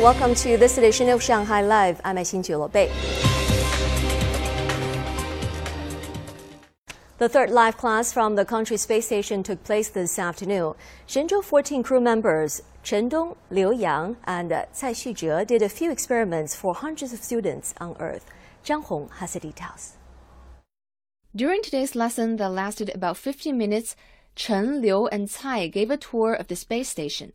Welcome to this edition of Shanghai Live. I'm Xin Bei. The third live class from the country space station took place this afternoon. Shenzhou 14 crew members Chen Dong, Liu Yang, and Cai Xuzhe did a few experiments for hundreds of students on Earth. Zhang Hong has the details. During today's lesson that lasted about 15 minutes, Chen, Liu, and Cai gave a tour of the space station.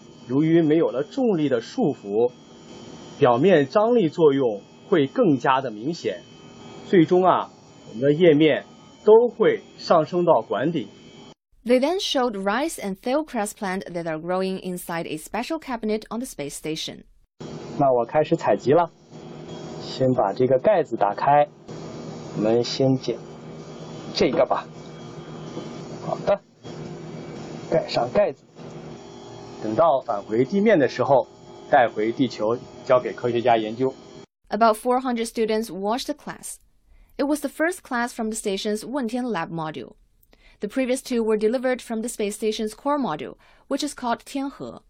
由于没有了重力的束缚，表面张力作用会更加的明显。最终啊，我们的液面都会上升到管顶。They then showed rice and thail cress plant that are growing inside a special cabinet on the space station. 那我开始采集了，先把这个盖子打开，我们先捡这个吧。好的，盖上盖子。等到返回地面的时候，带回地球交给科学家研究。About 400 students watched the class. It was the first class from the station's Wentian Lab module. The previous two were delivered from the space station's core module, which is called Tianhe.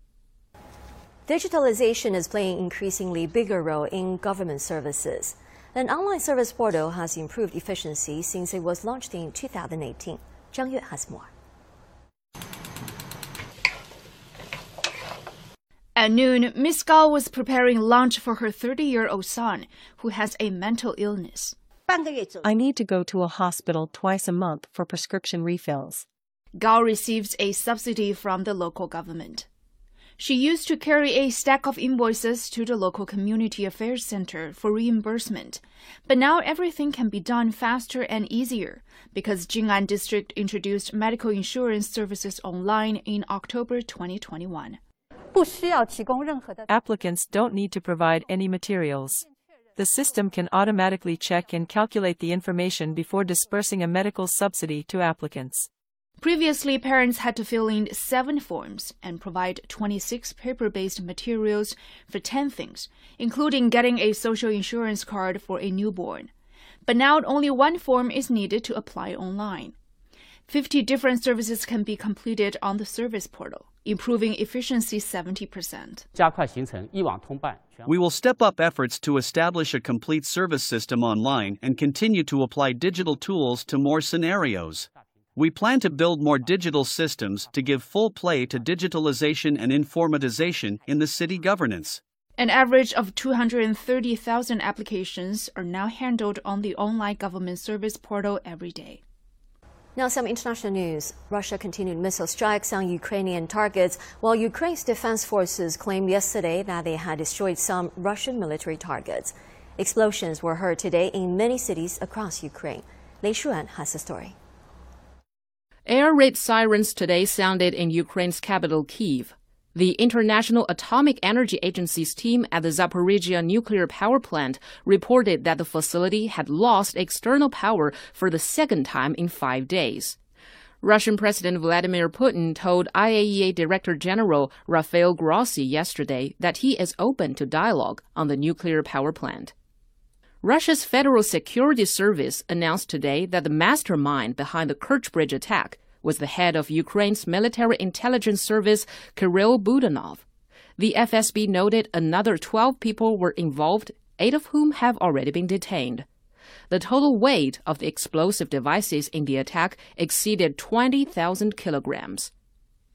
Digitalization is playing an increasingly bigger role in government services. An online service portal has improved efficiency since it was launched in 2018. Zhang Yue has more. At noon, Miss Gao was preparing lunch for her 30 year old son, who has a mental illness. I need to go to a hospital twice a month for prescription refills. Gao receives a subsidy from the local government. She used to carry a stack of invoices to the local community affairs center for reimbursement, but now everything can be done faster and easier because Jing'an District introduced medical insurance services online in October 2021. Applicants don't need to provide any materials. The system can automatically check and calculate the information before dispersing a medical subsidy to applicants. Previously, parents had to fill in seven forms and provide 26 paper based materials for 10 things, including getting a social insurance card for a newborn. But now only one form is needed to apply online. 50 different services can be completed on the service portal, improving efficiency 70%. We will step up efforts to establish a complete service system online and continue to apply digital tools to more scenarios. We plan to build more digital systems to give full play to digitalization and informatization in the city governance. An average of 230,000 applications are now handled on the online government service portal every day. Now, some international news. Russia continued missile strikes on Ukrainian targets, while Ukraine's defense forces claimed yesterday that they had destroyed some Russian military targets. Explosions were heard today in many cities across Ukraine. Lei Shuran has the story. Air raid sirens today sounded in Ukraine's capital, Kiev. The International Atomic Energy Agency's team at the Zaporizhia nuclear power plant reported that the facility had lost external power for the second time in five days. Russian President Vladimir Putin told IAEA Director General Rafael Grossi yesterday that he is open to dialogue on the nuclear power plant. Russia's Federal Security Service announced today that the mastermind behind the Kerch Bridge attack was the head of Ukraine's military intelligence service, Kirill Budanov. The FSB noted another 12 people were involved, eight of whom have already been detained. The total weight of the explosive devices in the attack exceeded 20,000 kilograms.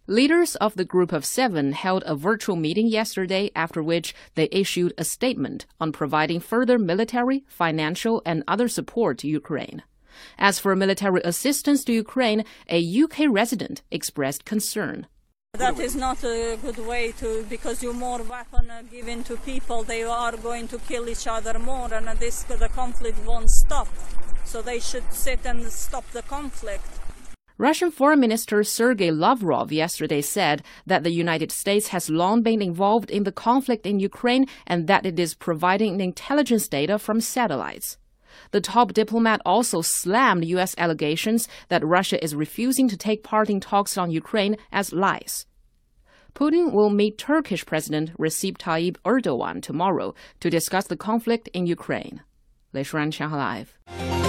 Leaders of the Group of Seven held a virtual meeting yesterday, after which they issued a statement on providing further military, financial, and other support to Ukraine. As for military assistance to Ukraine, a UK resident expressed concern. That is not a good way to, because you more weapon given to people, they are going to kill each other more, and this the conflict won't stop. So they should sit and stop the conflict. Russian Foreign Minister Sergei Lavrov yesterday said that the United States has long been involved in the conflict in Ukraine and that it is providing intelligence data from satellites. The top diplomat also slammed U.S. allegations that Russia is refusing to take part in talks on Ukraine as lies. Putin will meet Turkish President Recep Tayyip Erdogan tomorrow to discuss the conflict in Ukraine. 雷舒然，上海 Live。